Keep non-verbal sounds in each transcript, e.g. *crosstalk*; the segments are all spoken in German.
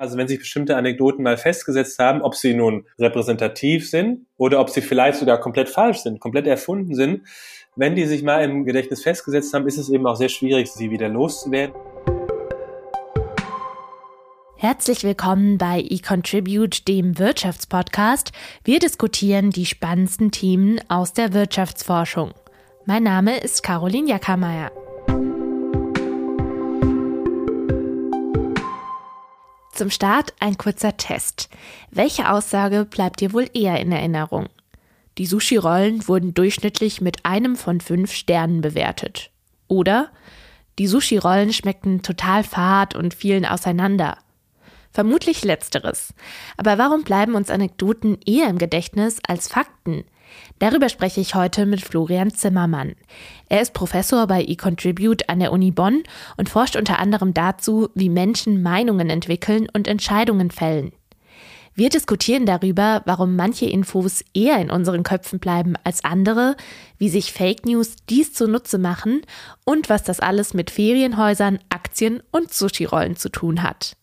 Also wenn sich bestimmte Anekdoten mal festgesetzt haben, ob sie nun repräsentativ sind oder ob sie vielleicht sogar komplett falsch sind, komplett erfunden sind, wenn die sich mal im Gedächtnis festgesetzt haben, ist es eben auch sehr schwierig, sie wieder loszuwerden. Herzlich willkommen bei eContribute, dem Wirtschaftspodcast. Wir diskutieren die spannendsten Themen aus der Wirtschaftsforschung. Mein Name ist Caroline Jackermeier. Zum Start ein kurzer Test. Welche Aussage bleibt dir wohl eher in Erinnerung? Die Sushi-Rollen wurden durchschnittlich mit einem von fünf Sternen bewertet. Oder die Sushi-Rollen schmeckten total fad und fielen auseinander. Vermutlich letzteres. Aber warum bleiben uns Anekdoten eher im Gedächtnis als Fakten? Darüber spreche ich heute mit Florian Zimmermann. Er ist Professor bei eContribute an der Uni Bonn und forscht unter anderem dazu, wie Menschen Meinungen entwickeln und Entscheidungen fällen. Wir diskutieren darüber, warum manche Infos eher in unseren Köpfen bleiben als andere, wie sich Fake News dies zunutze machen und was das alles mit Ferienhäusern, Aktien und Sushi-Rollen zu tun hat.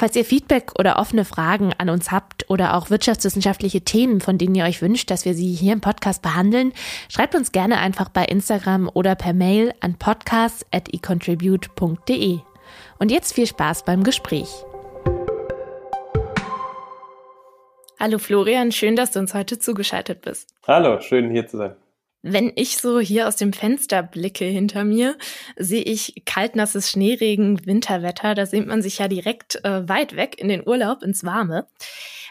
Falls ihr Feedback oder offene Fragen an uns habt oder auch wirtschaftswissenschaftliche Themen, von denen ihr euch wünscht, dass wir sie hier im Podcast behandeln, schreibt uns gerne einfach bei Instagram oder per Mail an podcast.econtribute.de. Und jetzt viel Spaß beim Gespräch. Hallo Florian, schön, dass du uns heute zugeschaltet bist. Hallo, schön hier zu sein. Wenn ich so hier aus dem Fenster blicke hinter mir, sehe ich kaltnasses Schneeregen, Winterwetter. Da sehnt man sich ja direkt äh, weit weg in den Urlaub, ins Warme.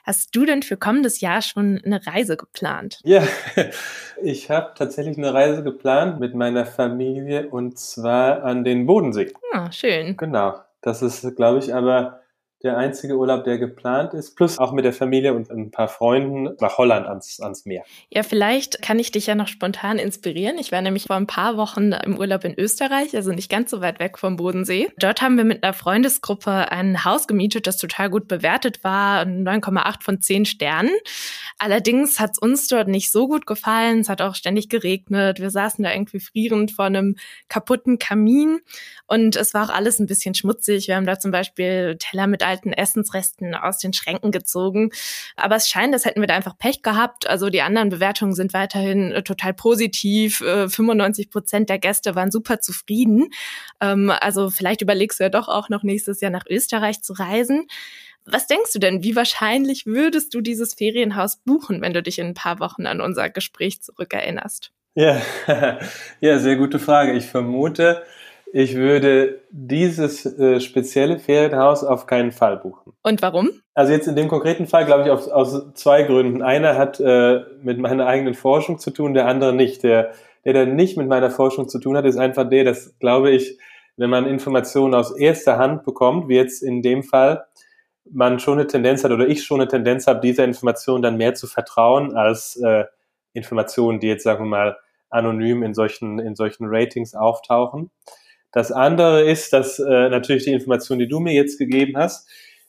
Hast du denn für kommendes Jahr schon eine Reise geplant? Ja, *laughs* ich habe tatsächlich eine Reise geplant mit meiner Familie und zwar an den Bodensee. Ah, schön. Genau. Das ist, glaube ich, aber der einzige Urlaub, der geplant ist, plus auch mit der Familie und ein paar Freunden nach Holland ans, ans Meer. Ja, vielleicht kann ich dich ja noch spontan inspirieren. Ich war nämlich vor ein paar Wochen im Urlaub in Österreich, also nicht ganz so weit weg vom Bodensee. Dort haben wir mit einer Freundesgruppe ein Haus gemietet, das total gut bewertet war, 9,8 von 10 Sternen. Allerdings hat es uns dort nicht so gut gefallen. Es hat auch ständig geregnet. Wir saßen da irgendwie frierend vor einem kaputten Kamin und es war auch alles ein bisschen schmutzig. Wir haben da zum Beispiel Teller mit alten Essensresten aus den Schränken gezogen. Aber es scheint, als hätten wir da einfach Pech gehabt. Also die anderen Bewertungen sind weiterhin äh, total positiv. 95 äh, Prozent der Gäste waren super zufrieden. Ähm, also vielleicht überlegst du ja doch auch noch nächstes Jahr nach Österreich zu reisen. Was denkst du denn, wie wahrscheinlich würdest du dieses Ferienhaus buchen, wenn du dich in ein paar Wochen an unser Gespräch zurückerinnerst? Ja, *laughs* ja, sehr gute Frage. Ich vermute, ich würde dieses äh, spezielle Ferienhaus auf keinen Fall buchen. Und warum? Also jetzt in dem konkreten Fall glaube ich aus, aus zwei Gründen. Einer hat äh, mit meiner eigenen Forschung zu tun, der andere nicht. Der, der dann nicht mit meiner Forschung zu tun hat, ist einfach der, dass glaube ich, wenn man Informationen aus erster Hand bekommt, wie jetzt in dem Fall, man schon eine Tendenz hat oder ich schon eine Tendenz habe, dieser Information dann mehr zu vertrauen als äh, Informationen, die jetzt sagen wir mal anonym in solchen in solchen Ratings auftauchen. Das andere ist, dass äh, natürlich die Information, die du mir jetzt gegeben hast,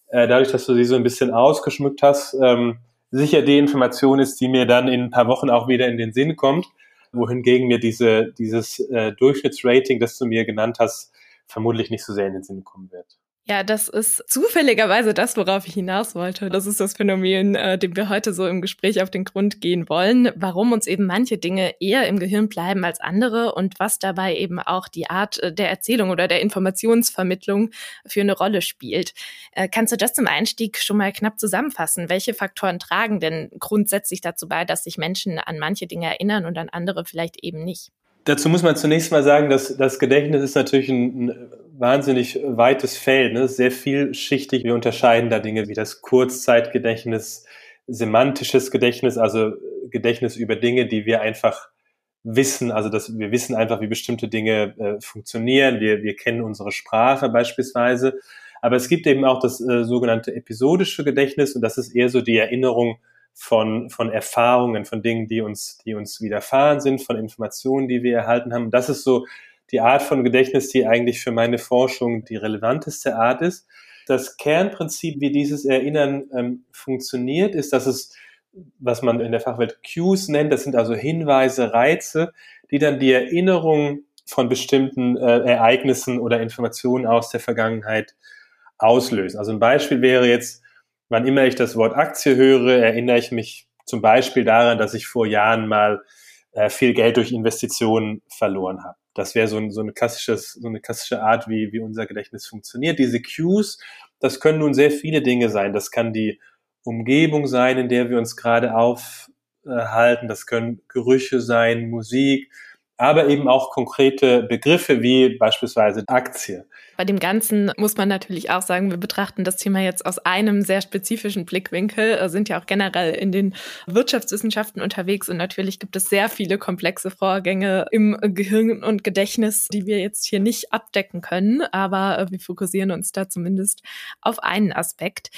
äh, dadurch, dass du sie so ein bisschen ausgeschmückt hast, ähm, sicher die Information ist, die mir dann in ein paar Wochen auch wieder in den Sinn kommt, wohingegen mir diese, dieses äh, Durchschnittsrating, das du mir genannt hast, vermutlich nicht so sehr in den Sinn kommen wird. Ja, das ist zufälligerweise das, worauf ich hinaus wollte. Das ist das Phänomen, äh, dem wir heute so im Gespräch auf den Grund gehen wollen, warum uns eben manche Dinge eher im Gehirn bleiben als andere und was dabei eben auch die Art äh, der Erzählung oder der Informationsvermittlung für eine Rolle spielt. Äh, kannst du das zum Einstieg schon mal knapp zusammenfassen? Welche Faktoren tragen denn grundsätzlich dazu bei, dass sich Menschen an manche Dinge erinnern und an andere vielleicht eben nicht? Dazu muss man zunächst mal sagen, dass das Gedächtnis ist natürlich ein, ein wahnsinnig weites Feld, ne? sehr vielschichtig. Wir unterscheiden da Dinge wie das Kurzzeitgedächtnis, semantisches Gedächtnis, also Gedächtnis über Dinge, die wir einfach wissen, also dass wir wissen einfach, wie bestimmte Dinge äh, funktionieren. Wir, wir kennen unsere Sprache beispielsweise. Aber es gibt eben auch das äh, sogenannte episodische Gedächtnis und das ist eher so die Erinnerung von, von Erfahrungen, von Dingen, die uns, die uns widerfahren sind, von Informationen, die wir erhalten haben. Das ist so die Art von Gedächtnis, die eigentlich für meine Forschung die relevanteste Art ist. Das Kernprinzip, wie dieses Erinnern ähm, funktioniert, ist, dass es, was man in der Fachwelt Cues nennt, das sind also Hinweise, Reize, die dann die Erinnerung von bestimmten äh, Ereignissen oder Informationen aus der Vergangenheit auslösen. Also ein Beispiel wäre jetzt, wann immer ich das Wort Aktie höre, erinnere ich mich zum Beispiel daran, dass ich vor Jahren mal äh, viel Geld durch Investitionen verloren habe. Das wäre so, ein, so, eine klassisches, so eine klassische Art, wie, wie unser Gedächtnis funktioniert. Diese Cues, das können nun sehr viele Dinge sein. Das kann die Umgebung sein, in der wir uns gerade aufhalten. Das können Gerüche sein, Musik, aber eben auch konkrete Begriffe wie beispielsweise Aktie. Bei dem Ganzen muss man natürlich auch sagen, wir betrachten das Thema jetzt aus einem sehr spezifischen Blickwinkel, äh, sind ja auch generell in den Wirtschaftswissenschaften unterwegs und natürlich gibt es sehr viele komplexe Vorgänge im Gehirn und Gedächtnis, die wir jetzt hier nicht abdecken können, aber äh, wir fokussieren uns da zumindest auf einen Aspekt.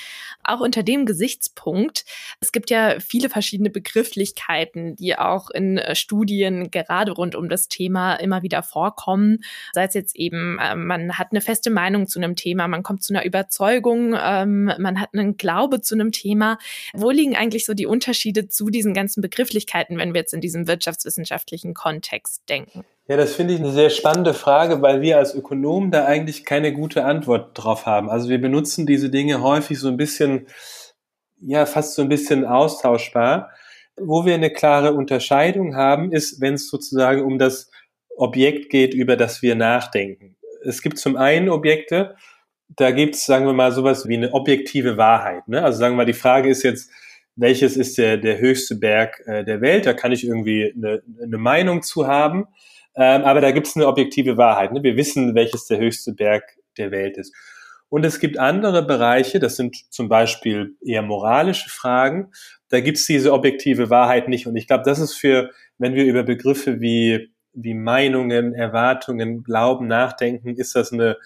Auch unter dem Gesichtspunkt, es gibt ja viele verschiedene Begrifflichkeiten, die auch in äh, Studien gerade rund um das Thema immer wieder vorkommen, sei es jetzt eben, man hat eine feste Meinung zu einem Thema, man kommt zu einer Überzeugung, ähm, man hat einen Glaube zu einem Thema. Wo liegen eigentlich so die Unterschiede zu diesen ganzen Begrifflichkeiten, wenn wir jetzt in diesem wirtschaftswissenschaftlichen Kontext denken? Ja, das finde ich eine sehr spannende Frage, weil wir als Ökonomen da eigentlich keine gute Antwort drauf haben. Also wir benutzen diese Dinge häufig so ein bisschen, ja, fast so ein bisschen austauschbar. Wo wir eine klare Unterscheidung haben, ist, wenn es sozusagen um das Objekt geht, über das wir nachdenken es gibt zum einen Objekte, da gibt es, sagen wir mal, sowas wie eine objektive Wahrheit. Ne? Also sagen wir mal, die Frage ist jetzt, welches ist der, der höchste Berg äh, der Welt? Da kann ich irgendwie eine, eine Meinung zu haben. Ähm, aber da gibt es eine objektive Wahrheit. Ne? Wir wissen, welches der höchste Berg der Welt ist. Und es gibt andere Bereiche, das sind zum Beispiel eher moralische Fragen, da gibt es diese objektive Wahrheit nicht. Und ich glaube, das ist für, wenn wir über Begriffe wie wie Meinungen, Erwartungen, Glauben, Nachdenken, ist das eine,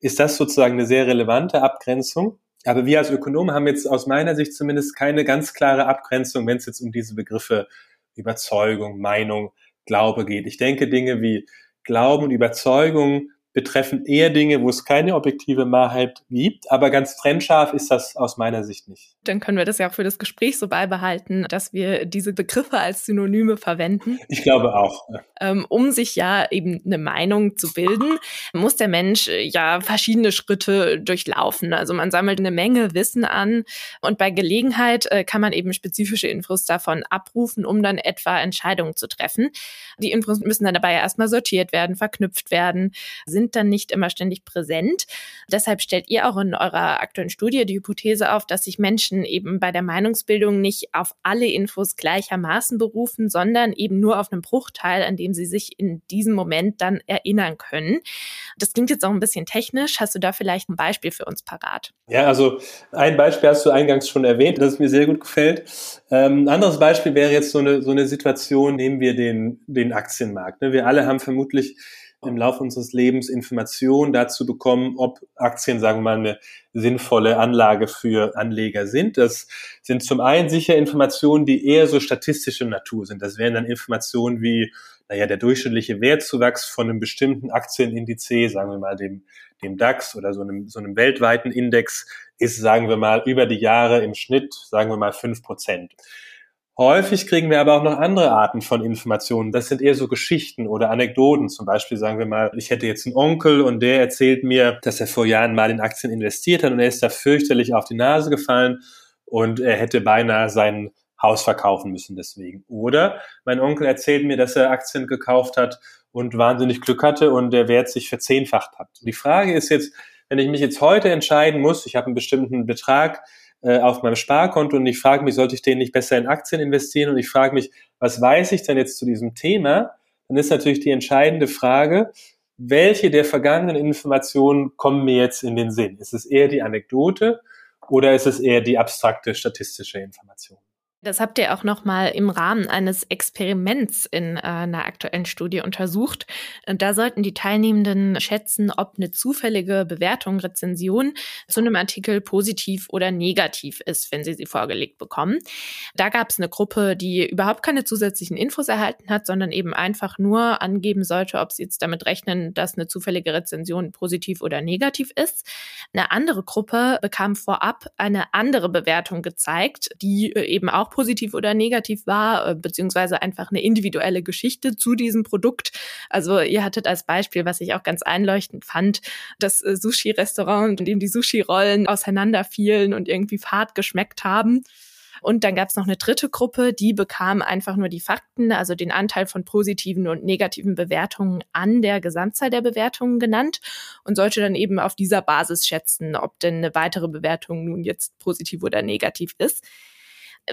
ist das sozusagen eine sehr relevante Abgrenzung. Aber wir als Ökonomen haben jetzt aus meiner Sicht zumindest keine ganz klare Abgrenzung, wenn es jetzt um diese Begriffe Überzeugung, Meinung, Glaube geht. Ich denke, Dinge wie Glauben und Überzeugung betreffen eher Dinge, wo es keine objektive Wahrheit gibt, aber ganz trennscharf ist das aus meiner Sicht nicht. Dann können wir das ja auch für das Gespräch so beibehalten, dass wir diese Begriffe als Synonyme verwenden. Ich glaube auch. Ähm, um sich ja eben eine Meinung zu bilden, muss der Mensch äh, ja verschiedene Schritte durchlaufen. Also man sammelt eine Menge Wissen an und bei Gelegenheit äh, kann man eben spezifische Infos davon abrufen, um dann etwa Entscheidungen zu treffen. Die Infos müssen dann dabei erstmal sortiert werden, verknüpft werden, sind sind dann nicht immer ständig präsent. Deshalb stellt ihr auch in eurer aktuellen Studie die Hypothese auf, dass sich Menschen eben bei der Meinungsbildung nicht auf alle Infos gleichermaßen berufen, sondern eben nur auf einen Bruchteil, an dem sie sich in diesem Moment dann erinnern können. Das klingt jetzt auch ein bisschen technisch. Hast du da vielleicht ein Beispiel für uns parat? Ja, also ein Beispiel hast du eingangs schon erwähnt, das mir sehr gut gefällt. Ähm, ein anderes Beispiel wäre jetzt so eine, so eine Situation, nehmen wir den, den Aktienmarkt. Ne? Wir alle haben vermutlich im Laufe unseres Lebens Informationen dazu bekommen, ob Aktien, sagen wir mal, eine sinnvolle Anlage für Anleger sind. Das sind zum einen sicher Informationen, die eher so statistische Natur sind. Das wären dann Informationen wie, naja, der durchschnittliche Wertzuwachs von einem bestimmten Aktienindiz, sagen wir mal dem, dem DAX oder so einem, so einem weltweiten Index, ist, sagen wir mal, über die Jahre im Schnitt, sagen wir mal, fünf Prozent. Häufig kriegen wir aber auch noch andere Arten von Informationen. Das sind eher so Geschichten oder Anekdoten. Zum Beispiel sagen wir mal, ich hätte jetzt einen Onkel und der erzählt mir, dass er vor Jahren mal in Aktien investiert hat und er ist da fürchterlich auf die Nase gefallen und er hätte beinahe sein Haus verkaufen müssen deswegen. Oder mein Onkel erzählt mir, dass er Aktien gekauft hat und wahnsinnig Glück hatte und der Wert sich verzehnfacht hat. Die Frage ist jetzt, wenn ich mich jetzt heute entscheiden muss, ich habe einen bestimmten Betrag, äh, auf meinem Sparkonto und ich frage mich, sollte ich den nicht besser in Aktien investieren? Und ich frage mich, was weiß ich denn jetzt zu diesem Thema? Dann ist natürlich die entscheidende Frage, welche der vergangenen Informationen kommen mir jetzt in den Sinn? Ist es eher die Anekdote oder ist es eher die abstrakte statistische Information? Das habt ihr auch noch mal im Rahmen eines Experiments in äh, einer aktuellen Studie untersucht. Da sollten die Teilnehmenden schätzen, ob eine zufällige Bewertung, Rezension zu einem Artikel positiv oder negativ ist, wenn sie sie vorgelegt bekommen. Da gab es eine Gruppe, die überhaupt keine zusätzlichen Infos erhalten hat, sondern eben einfach nur angeben sollte, ob sie jetzt damit rechnen, dass eine zufällige Rezension positiv oder negativ ist. Eine andere Gruppe bekam vorab eine andere Bewertung gezeigt, die äh, eben auch auch positiv oder negativ war, äh, beziehungsweise einfach eine individuelle Geschichte zu diesem Produkt. Also ihr hattet als Beispiel, was ich auch ganz einleuchtend fand, das äh, Sushi-Restaurant, in dem die Sushi-Rollen auseinanderfielen und irgendwie fad geschmeckt haben. Und dann gab es noch eine dritte Gruppe, die bekam einfach nur die Fakten, also den Anteil von positiven und negativen Bewertungen an der Gesamtzahl der Bewertungen genannt und sollte dann eben auf dieser Basis schätzen, ob denn eine weitere Bewertung nun jetzt positiv oder negativ ist.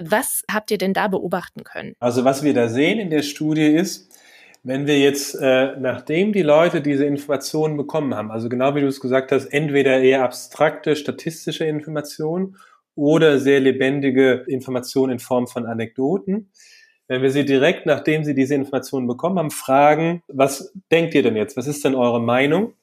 Was habt ihr denn da beobachten können? Also was wir da sehen in der Studie ist, wenn wir jetzt, äh, nachdem die Leute diese Informationen bekommen haben, also genau wie du es gesagt hast, entweder eher abstrakte statistische Informationen oder sehr lebendige Informationen in Form von Anekdoten. Wenn wir sie direkt, nachdem sie diese Informationen bekommen haben, fragen, was denkt ihr denn jetzt? Was ist denn eure Meinung?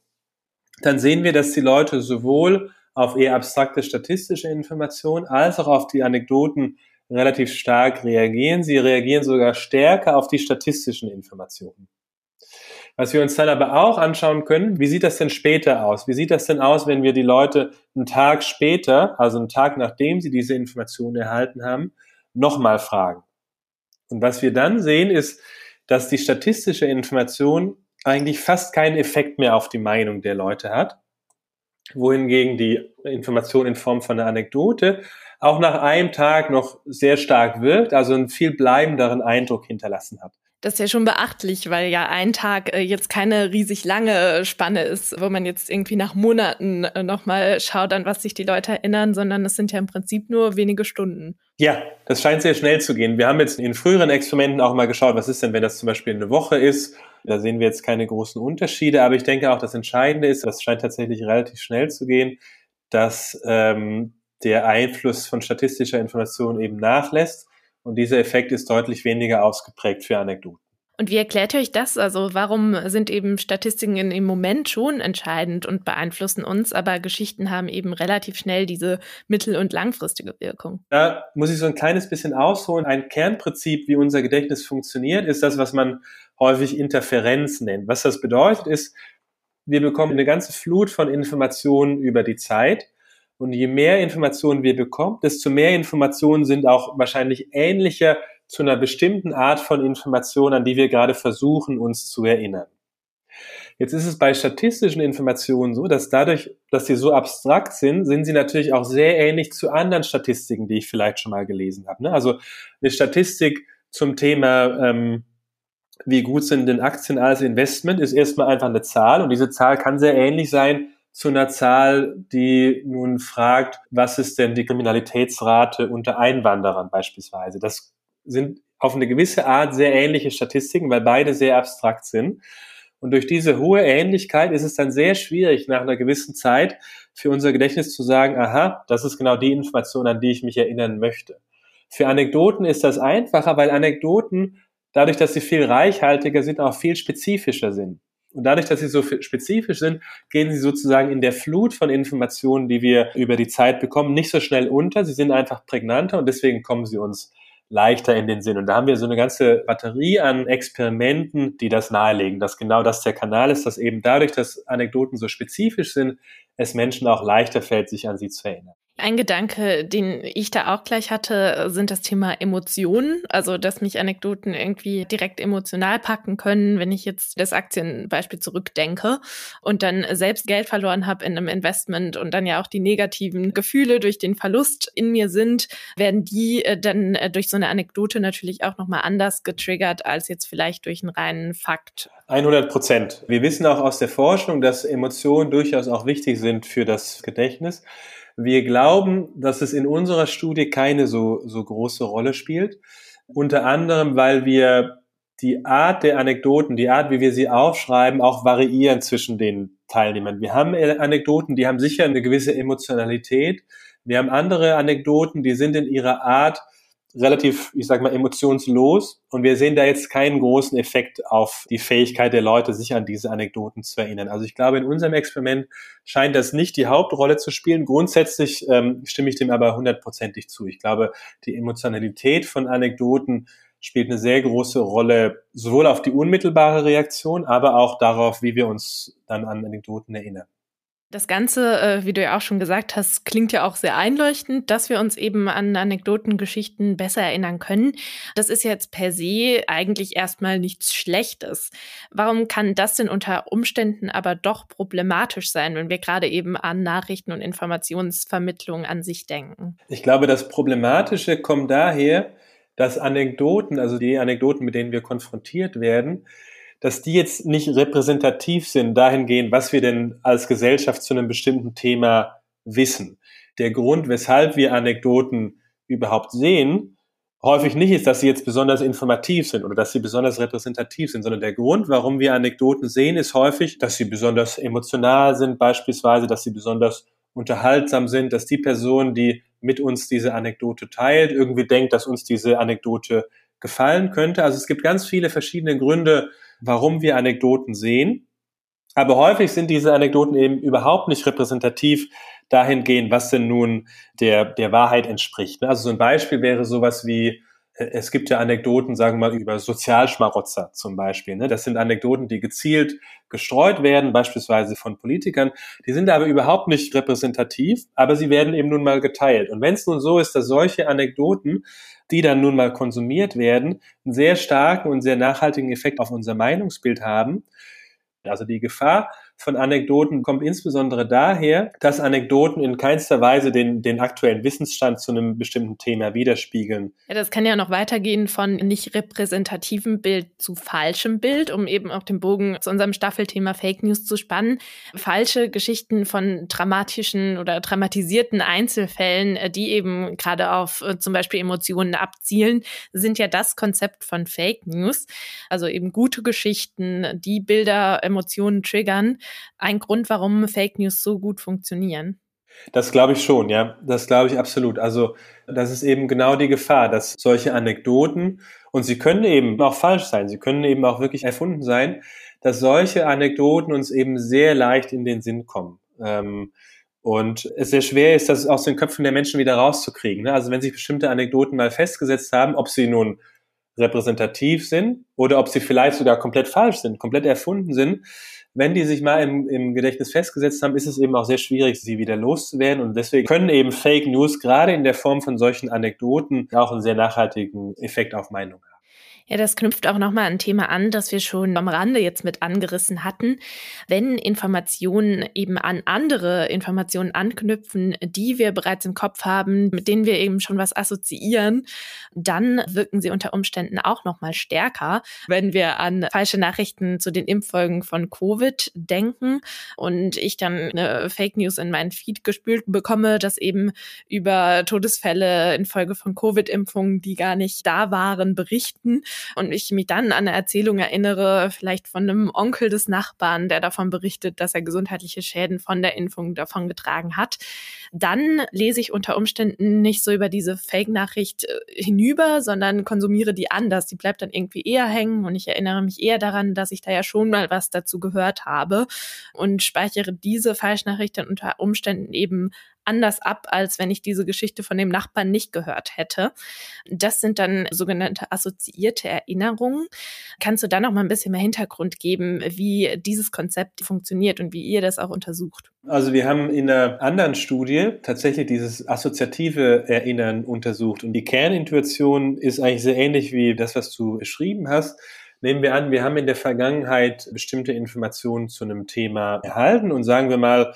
Dann sehen wir, dass die Leute sowohl auf eher abstrakte statistische Informationen als auch auf die Anekdoten relativ stark reagieren. Sie reagieren sogar stärker auf die statistischen Informationen. Was wir uns dann aber auch anschauen können, wie sieht das denn später aus? Wie sieht das denn aus, wenn wir die Leute einen Tag später, also einen Tag nachdem sie diese Informationen erhalten haben, nochmal fragen? Und was wir dann sehen, ist, dass die statistische Information eigentlich fast keinen Effekt mehr auf die Meinung der Leute hat, wohingegen die Information in Form von einer Anekdote auch nach einem Tag noch sehr stark wirkt, also einen viel bleibenderen Eindruck hinterlassen hat. Das ist ja schon beachtlich, weil ja ein Tag äh, jetzt keine riesig lange Spanne ist, wo man jetzt irgendwie nach Monaten äh, nochmal schaut, an was sich die Leute erinnern, sondern es sind ja im Prinzip nur wenige Stunden. Ja, das scheint sehr schnell zu gehen. Wir haben jetzt in früheren Experimenten auch mal geschaut, was ist denn, wenn das zum Beispiel eine Woche ist. Da sehen wir jetzt keine großen Unterschiede, aber ich denke auch, das Entscheidende ist, das scheint tatsächlich relativ schnell zu gehen, dass ähm, der Einfluss von statistischer Information eben nachlässt und dieser Effekt ist deutlich weniger ausgeprägt für Anekdoten. Und wie erklärt ihr euch das? Also warum sind eben Statistiken im Moment schon entscheidend und beeinflussen uns, aber Geschichten haben eben relativ schnell diese mittel- und langfristige Wirkung? Da muss ich so ein kleines bisschen ausholen. Ein Kernprinzip, wie unser Gedächtnis funktioniert, ist das, was man häufig Interferenz nennt. Was das bedeutet, ist, wir bekommen eine ganze Flut von Informationen über die Zeit und je mehr Informationen wir bekommen, desto mehr Informationen sind auch wahrscheinlich ähnlicher zu einer bestimmten Art von Information, an die wir gerade versuchen, uns zu erinnern. Jetzt ist es bei statistischen Informationen so, dass dadurch, dass sie so abstrakt sind, sind sie natürlich auch sehr ähnlich zu anderen Statistiken, die ich vielleicht schon mal gelesen habe. Ne? Also eine Statistik zum Thema, ähm, wie gut sind denn Aktien als Investment, ist erstmal einfach eine Zahl und diese Zahl kann sehr ähnlich sein zu einer Zahl, die nun fragt, was ist denn die Kriminalitätsrate unter Einwanderern beispielsweise. Das sind auf eine gewisse Art sehr ähnliche Statistiken, weil beide sehr abstrakt sind. Und durch diese hohe Ähnlichkeit ist es dann sehr schwierig, nach einer gewissen Zeit für unser Gedächtnis zu sagen, aha, das ist genau die Information, an die ich mich erinnern möchte. Für Anekdoten ist das einfacher, weil Anekdoten, dadurch, dass sie viel reichhaltiger sind, auch viel spezifischer sind. Und dadurch, dass sie so spezifisch sind, gehen sie sozusagen in der Flut von Informationen, die wir über die Zeit bekommen, nicht so schnell unter. Sie sind einfach prägnanter und deswegen kommen sie uns leichter in den Sinn. Und da haben wir so eine ganze Batterie an Experimenten, die das nahelegen, dass genau das der Kanal ist, dass eben dadurch, dass Anekdoten so spezifisch sind, es Menschen auch leichter fällt, sich an sie zu erinnern. Ein Gedanke, den ich da auch gleich hatte, sind das Thema Emotionen. Also, dass mich Anekdoten irgendwie direkt emotional packen können, wenn ich jetzt das Aktienbeispiel zurückdenke und dann selbst Geld verloren habe in einem Investment und dann ja auch die negativen Gefühle durch den Verlust in mir sind, werden die äh, dann äh, durch so eine Anekdote natürlich auch nochmal anders getriggert als jetzt vielleicht durch einen reinen Fakt. 100 Prozent. Wir wissen auch aus der Forschung, dass Emotionen durchaus auch wichtig sind für das Gedächtnis. Wir glauben, dass es in unserer Studie keine so, so große Rolle spielt. Unter anderem, weil wir die Art der Anekdoten, die Art, wie wir sie aufschreiben, auch variieren zwischen den Teilnehmern. Wir haben Anekdoten, die haben sicher eine gewisse Emotionalität. Wir haben andere Anekdoten, die sind in ihrer Art relativ, ich sag mal, emotionslos und wir sehen da jetzt keinen großen Effekt auf die Fähigkeit der Leute, sich an diese Anekdoten zu erinnern. Also ich glaube, in unserem Experiment scheint das nicht die Hauptrolle zu spielen. Grundsätzlich ähm, stimme ich dem aber hundertprozentig zu. Ich glaube, die Emotionalität von Anekdoten spielt eine sehr große Rolle, sowohl auf die unmittelbare Reaktion, aber auch darauf, wie wir uns dann an Anekdoten erinnern. Das Ganze, äh, wie du ja auch schon gesagt hast, klingt ja auch sehr einleuchtend, dass wir uns eben an Anekdoten, Geschichten besser erinnern können. Das ist jetzt per se eigentlich erstmal nichts Schlechtes. Warum kann das denn unter Umständen aber doch problematisch sein, wenn wir gerade eben an Nachrichten und Informationsvermittlung an sich denken? Ich glaube, das Problematische kommt daher, dass Anekdoten, also die Anekdoten, mit denen wir konfrontiert werden, dass die jetzt nicht repräsentativ sind dahingehend, was wir denn als Gesellschaft zu einem bestimmten Thema wissen. Der Grund, weshalb wir Anekdoten überhaupt sehen, häufig nicht ist, dass sie jetzt besonders informativ sind oder dass sie besonders repräsentativ sind, sondern der Grund, warum wir Anekdoten sehen, ist häufig, dass sie besonders emotional sind, beispielsweise, dass sie besonders unterhaltsam sind, dass die Person, die mit uns diese Anekdote teilt, irgendwie denkt, dass uns diese Anekdote gefallen könnte. Also es gibt ganz viele verschiedene Gründe, warum wir Anekdoten sehen. Aber häufig sind diese Anekdoten eben überhaupt nicht repräsentativ dahingehend, was denn nun der, der Wahrheit entspricht. Also so ein Beispiel wäre sowas wie, es gibt ja Anekdoten, sagen wir mal, über Sozialschmarotzer zum Beispiel. Ne? Das sind Anekdoten, die gezielt gestreut werden, beispielsweise von Politikern. Die sind aber überhaupt nicht repräsentativ, aber sie werden eben nun mal geteilt. Und wenn es nun so ist, dass solche Anekdoten die dann nun mal konsumiert werden, einen sehr starken und sehr nachhaltigen Effekt auf unser Meinungsbild haben. Also die Gefahr von Anekdoten kommt insbesondere daher, dass Anekdoten in keinster Weise den, den aktuellen Wissensstand zu einem bestimmten Thema widerspiegeln. Ja, das kann ja noch weitergehen von nicht repräsentativem Bild zu falschem Bild, um eben auch den Bogen zu unserem Staffelthema Fake News zu spannen. Falsche Geschichten von dramatischen oder dramatisierten Einzelfällen, äh, die eben gerade auf äh, zum Beispiel Emotionen abzielen, sind ja das Konzept von Fake News. Also eben gute Geschichten, die Bilder, Emotionen triggern ein Grund, warum Fake News so gut funktionieren? Das glaube ich schon, ja. Das glaube ich absolut. Also, das ist eben genau die Gefahr, dass solche Anekdoten, und sie können eben auch falsch sein, sie können eben auch wirklich erfunden sein, dass solche Anekdoten uns eben sehr leicht in den Sinn kommen. Ähm, und es sehr schwer ist, das aus den Köpfen der Menschen wieder rauszukriegen. Ne? Also wenn sich bestimmte Anekdoten mal festgesetzt haben, ob sie nun repräsentativ sind oder ob sie vielleicht sogar komplett falsch sind, komplett erfunden sind, wenn die sich mal im, im Gedächtnis festgesetzt haben, ist es eben auch sehr schwierig, sie wieder loszuwerden. Und deswegen können eben Fake News gerade in der Form von solchen Anekdoten auch einen sehr nachhaltigen Effekt auf Meinung haben. Ja, das knüpft auch nochmal ein Thema an, das wir schon am Rande jetzt mit angerissen hatten. Wenn Informationen eben an andere Informationen anknüpfen, die wir bereits im Kopf haben, mit denen wir eben schon was assoziieren, dann wirken sie unter Umständen auch nochmal stärker, wenn wir an falsche Nachrichten zu den Impffolgen von Covid denken und ich dann eine Fake News in meinen Feed gespült bekomme, dass eben über Todesfälle infolge von Covid-Impfungen, die gar nicht da waren, berichten und ich mich dann an eine Erzählung erinnere, vielleicht von einem Onkel des Nachbarn, der davon berichtet, dass er gesundheitliche Schäden von der Impfung davon getragen hat, dann lese ich unter Umständen nicht so über diese Fake-Nachricht äh, hinüber, sondern konsumiere die anders. Die bleibt dann irgendwie eher hängen und ich erinnere mich eher daran, dass ich da ja schon mal was dazu gehört habe und speichere diese Falschnachricht dann unter Umständen eben anders ab, als wenn ich diese Geschichte von dem Nachbarn nicht gehört hätte. Das sind dann sogenannte assoziierte Erinnerungen. Kannst du da noch mal ein bisschen mehr Hintergrund geben, wie dieses Konzept funktioniert und wie ihr das auch untersucht? Also wir haben in einer anderen Studie tatsächlich dieses assoziative Erinnern untersucht und die Kernintuition ist eigentlich sehr ähnlich wie das, was du beschrieben hast. Nehmen wir an, wir haben in der Vergangenheit bestimmte Informationen zu einem Thema erhalten und sagen wir mal,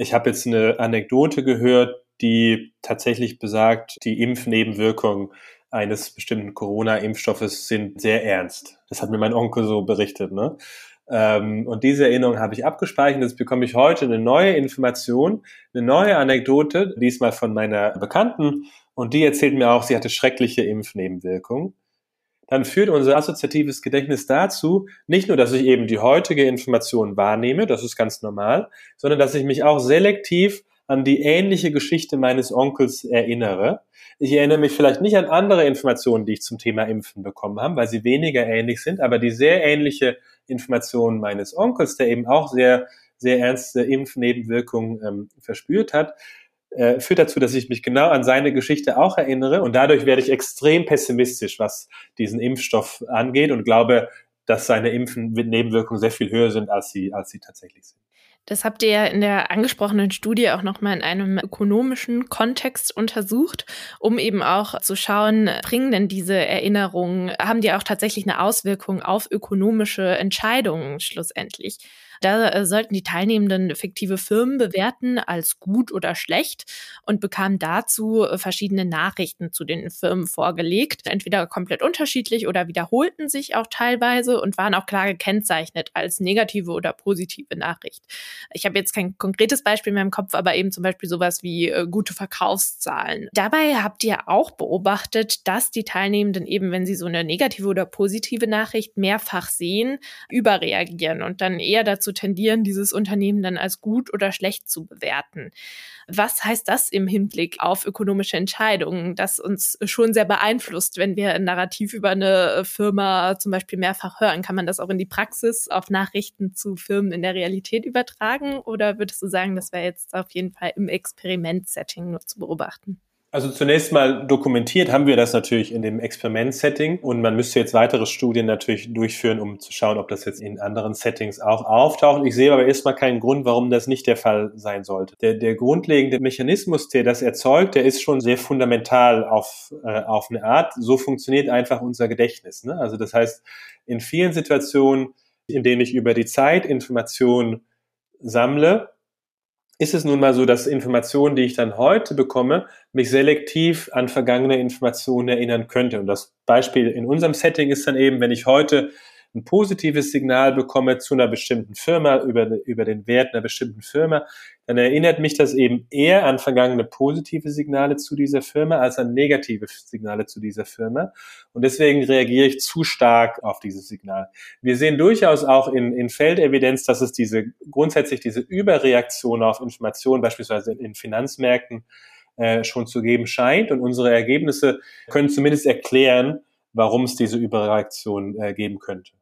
ich habe jetzt eine Anekdote gehört, die tatsächlich besagt, die Impfnebenwirkungen eines bestimmten Corona-Impfstoffes sind sehr ernst. Das hat mir mein Onkel so berichtet. Ne? Ähm, und diese Erinnerung habe ich abgespeichert. Jetzt bekomme ich heute eine neue Information, eine neue Anekdote, diesmal von meiner Bekannten. Und die erzählt mir auch, sie hatte schreckliche Impfnebenwirkungen dann führt unser assoziatives Gedächtnis dazu, nicht nur, dass ich eben die heutige Information wahrnehme, das ist ganz normal, sondern dass ich mich auch selektiv an die ähnliche Geschichte meines Onkels erinnere. Ich erinnere mich vielleicht nicht an andere Informationen, die ich zum Thema Impfen bekommen habe, weil sie weniger ähnlich sind, aber die sehr ähnliche Information meines Onkels, der eben auch sehr, sehr ernste Impfnebenwirkungen ähm, verspürt hat, äh, führt dazu, dass ich mich genau an seine Geschichte auch erinnere und dadurch werde ich extrem pessimistisch, was diesen Impfstoff angeht und glaube, dass seine Impfen Nebenwirkungen sehr viel höher sind, als sie, als sie tatsächlich sind. Das habt ihr in der angesprochenen Studie auch nochmal in einem ökonomischen Kontext untersucht, um eben auch zu schauen, bringen denn diese Erinnerungen, haben die auch tatsächlich eine Auswirkung auf ökonomische Entscheidungen schlussendlich? Da äh, sollten die Teilnehmenden fiktive Firmen bewerten als gut oder schlecht und bekamen dazu äh, verschiedene Nachrichten zu den Firmen vorgelegt, entweder komplett unterschiedlich oder wiederholten sich auch teilweise und waren auch klar gekennzeichnet als negative oder positive Nachricht. Ich habe jetzt kein konkretes Beispiel mehr im Kopf, aber eben zum Beispiel sowas wie äh, gute Verkaufszahlen. Dabei habt ihr auch beobachtet, dass die Teilnehmenden eben, wenn sie so eine negative oder positive Nachricht mehrfach sehen, überreagieren und dann eher dazu dazu tendieren, dieses Unternehmen dann als gut oder schlecht zu bewerten. Was heißt das im Hinblick auf ökonomische Entscheidungen, das uns schon sehr beeinflusst, wenn wir ein Narrativ über eine Firma zum Beispiel mehrfach hören? Kann man das auch in die Praxis auf Nachrichten zu Firmen in der Realität übertragen? Oder würdest du sagen, das wäre jetzt auf jeden Fall im Experiment-Setting nur zu beobachten? Also zunächst mal dokumentiert haben wir das natürlich in dem Experiment-Setting und man müsste jetzt weitere Studien natürlich durchführen, um zu schauen, ob das jetzt in anderen Settings auch auftaucht. Ich sehe aber erstmal keinen Grund, warum das nicht der Fall sein sollte. Der, der grundlegende Mechanismus, der das erzeugt, der ist schon sehr fundamental auf, äh, auf eine Art. So funktioniert einfach unser Gedächtnis. Ne? Also das heißt, in vielen Situationen, in denen ich über die Zeit Informationen sammle, ist es nun mal so, dass Informationen, die ich dann heute bekomme, mich selektiv an vergangene Informationen erinnern könnte. Und das Beispiel in unserem Setting ist dann eben, wenn ich heute ein positives Signal bekomme zu einer bestimmten Firma, über, über den Wert einer bestimmten Firma, dann erinnert mich das eben eher an vergangene positive Signale zu dieser Firma als an negative Signale zu dieser Firma. Und deswegen reagiere ich zu stark auf dieses Signal. Wir sehen durchaus auch in, in Feldevidenz, dass es diese grundsätzlich diese Überreaktion auf Informationen, beispielsweise in Finanzmärkten, äh, schon zu geben scheint. Und unsere Ergebnisse können zumindest erklären, warum es diese Überreaktion äh, geben könnte.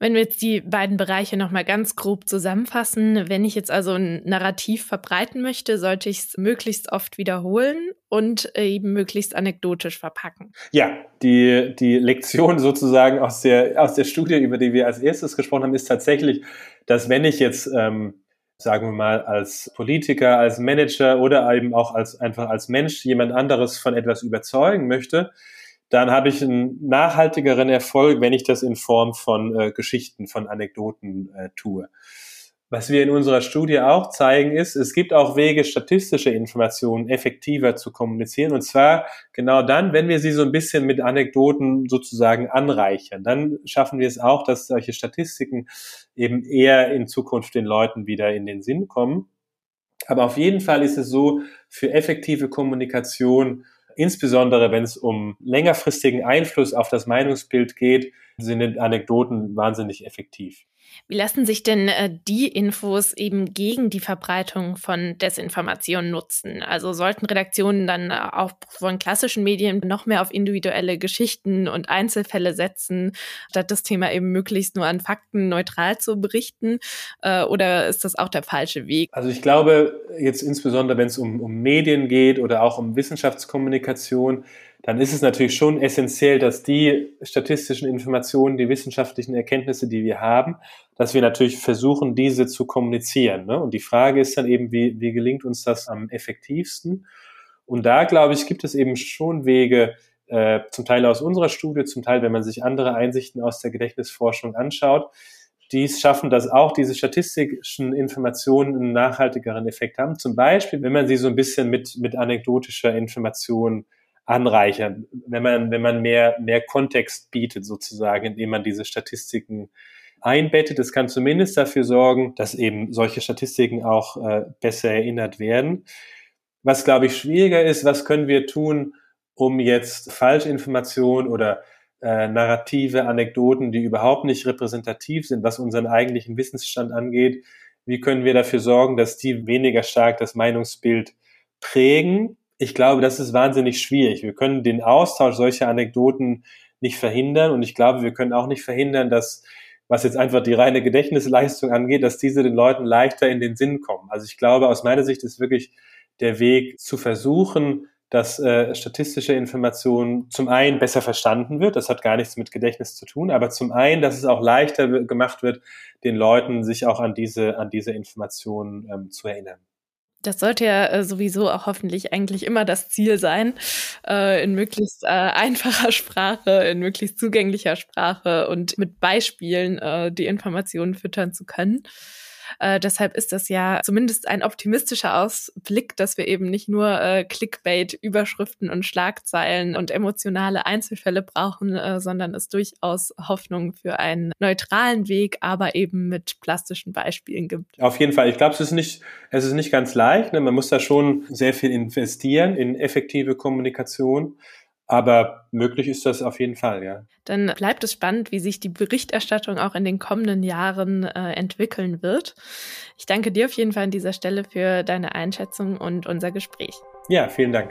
Wenn wir jetzt die beiden Bereiche nochmal ganz grob zusammenfassen, wenn ich jetzt also ein Narrativ verbreiten möchte, sollte ich es möglichst oft wiederholen und eben möglichst anekdotisch verpacken. Ja, die, die Lektion sozusagen aus der, aus der Studie, über die wir als erstes gesprochen haben, ist tatsächlich, dass wenn ich jetzt, ähm, sagen wir mal, als Politiker, als Manager oder eben auch als einfach als Mensch jemand anderes von etwas überzeugen möchte, dann habe ich einen nachhaltigeren Erfolg, wenn ich das in Form von äh, Geschichten, von Anekdoten äh, tue. Was wir in unserer Studie auch zeigen, ist, es gibt auch Wege, statistische Informationen effektiver zu kommunizieren. Und zwar genau dann, wenn wir sie so ein bisschen mit Anekdoten sozusagen anreichern. Dann schaffen wir es auch, dass solche Statistiken eben eher in Zukunft den Leuten wieder in den Sinn kommen. Aber auf jeden Fall ist es so, für effektive Kommunikation insbesondere wenn es um längerfristigen Einfluss auf das Meinungsbild geht, sind Anekdoten wahnsinnig effektiv. Wie lassen sich denn äh, die Infos eben gegen die Verbreitung von Desinformation nutzen? Also sollten Redaktionen dann äh, auch von klassischen Medien noch mehr auf individuelle Geschichten und Einzelfälle setzen, statt das Thema eben möglichst nur an Fakten neutral zu berichten? Äh, oder ist das auch der falsche Weg? Also ich glaube, jetzt insbesondere wenn es um, um Medien geht oder auch um Wissenschaftskommunikation, dann ist es natürlich schon essentiell, dass die statistischen Informationen, die wissenschaftlichen Erkenntnisse, die wir haben, dass wir natürlich versuchen, diese zu kommunizieren. Ne? Und die Frage ist dann eben, wie, wie gelingt uns das am effektivsten? Und da, glaube ich, gibt es eben schon Wege, äh, zum Teil aus unserer Studie, zum Teil, wenn man sich andere Einsichten aus der Gedächtnisforschung anschaut, die es schaffen, dass auch diese statistischen Informationen einen nachhaltigeren Effekt haben. Zum Beispiel, wenn man sie so ein bisschen mit, mit anekdotischer Information anreichern, wenn man, wenn man mehr, mehr Kontext bietet sozusagen, indem man diese Statistiken einbettet. Es kann zumindest dafür sorgen, dass eben solche Statistiken auch äh, besser erinnert werden. Was, glaube ich, schwieriger ist, was können wir tun, um jetzt Falschinformationen oder äh, Narrative, Anekdoten, die überhaupt nicht repräsentativ sind, was unseren eigentlichen Wissensstand angeht, wie können wir dafür sorgen, dass die weniger stark das Meinungsbild prägen ich glaube, das ist wahnsinnig schwierig. Wir können den Austausch solcher Anekdoten nicht verhindern und ich glaube, wir können auch nicht verhindern, dass, was jetzt einfach die reine Gedächtnisleistung angeht, dass diese den Leuten leichter in den Sinn kommen. Also ich glaube, aus meiner Sicht ist wirklich der Weg zu versuchen, dass äh, statistische Information zum einen besser verstanden wird, das hat gar nichts mit Gedächtnis zu tun, aber zum einen, dass es auch leichter gemacht wird, den Leuten sich auch an diese, an diese Informationen ähm, zu erinnern. Das sollte ja äh, sowieso auch hoffentlich eigentlich immer das Ziel sein, äh, in möglichst äh, einfacher *laughs* Sprache, in möglichst zugänglicher Sprache und mit Beispielen die Informationen füttern zu können. Äh, deshalb ist das ja zumindest ein optimistischer Ausblick, dass wir eben nicht nur äh, Clickbait, Überschriften und Schlagzeilen und emotionale Einzelfälle brauchen, äh, sondern es durchaus Hoffnung für einen neutralen Weg, aber eben mit plastischen Beispielen gibt. Auf jeden Fall. Ich glaube, es ist nicht, es ist nicht ganz leicht. Ne? Man muss da schon sehr viel investieren in effektive Kommunikation. Aber möglich ist das auf jeden Fall, ja. Dann bleibt es spannend, wie sich die Berichterstattung auch in den kommenden Jahren äh, entwickeln wird. Ich danke dir auf jeden Fall an dieser Stelle für deine Einschätzung und unser Gespräch. Ja, vielen Dank.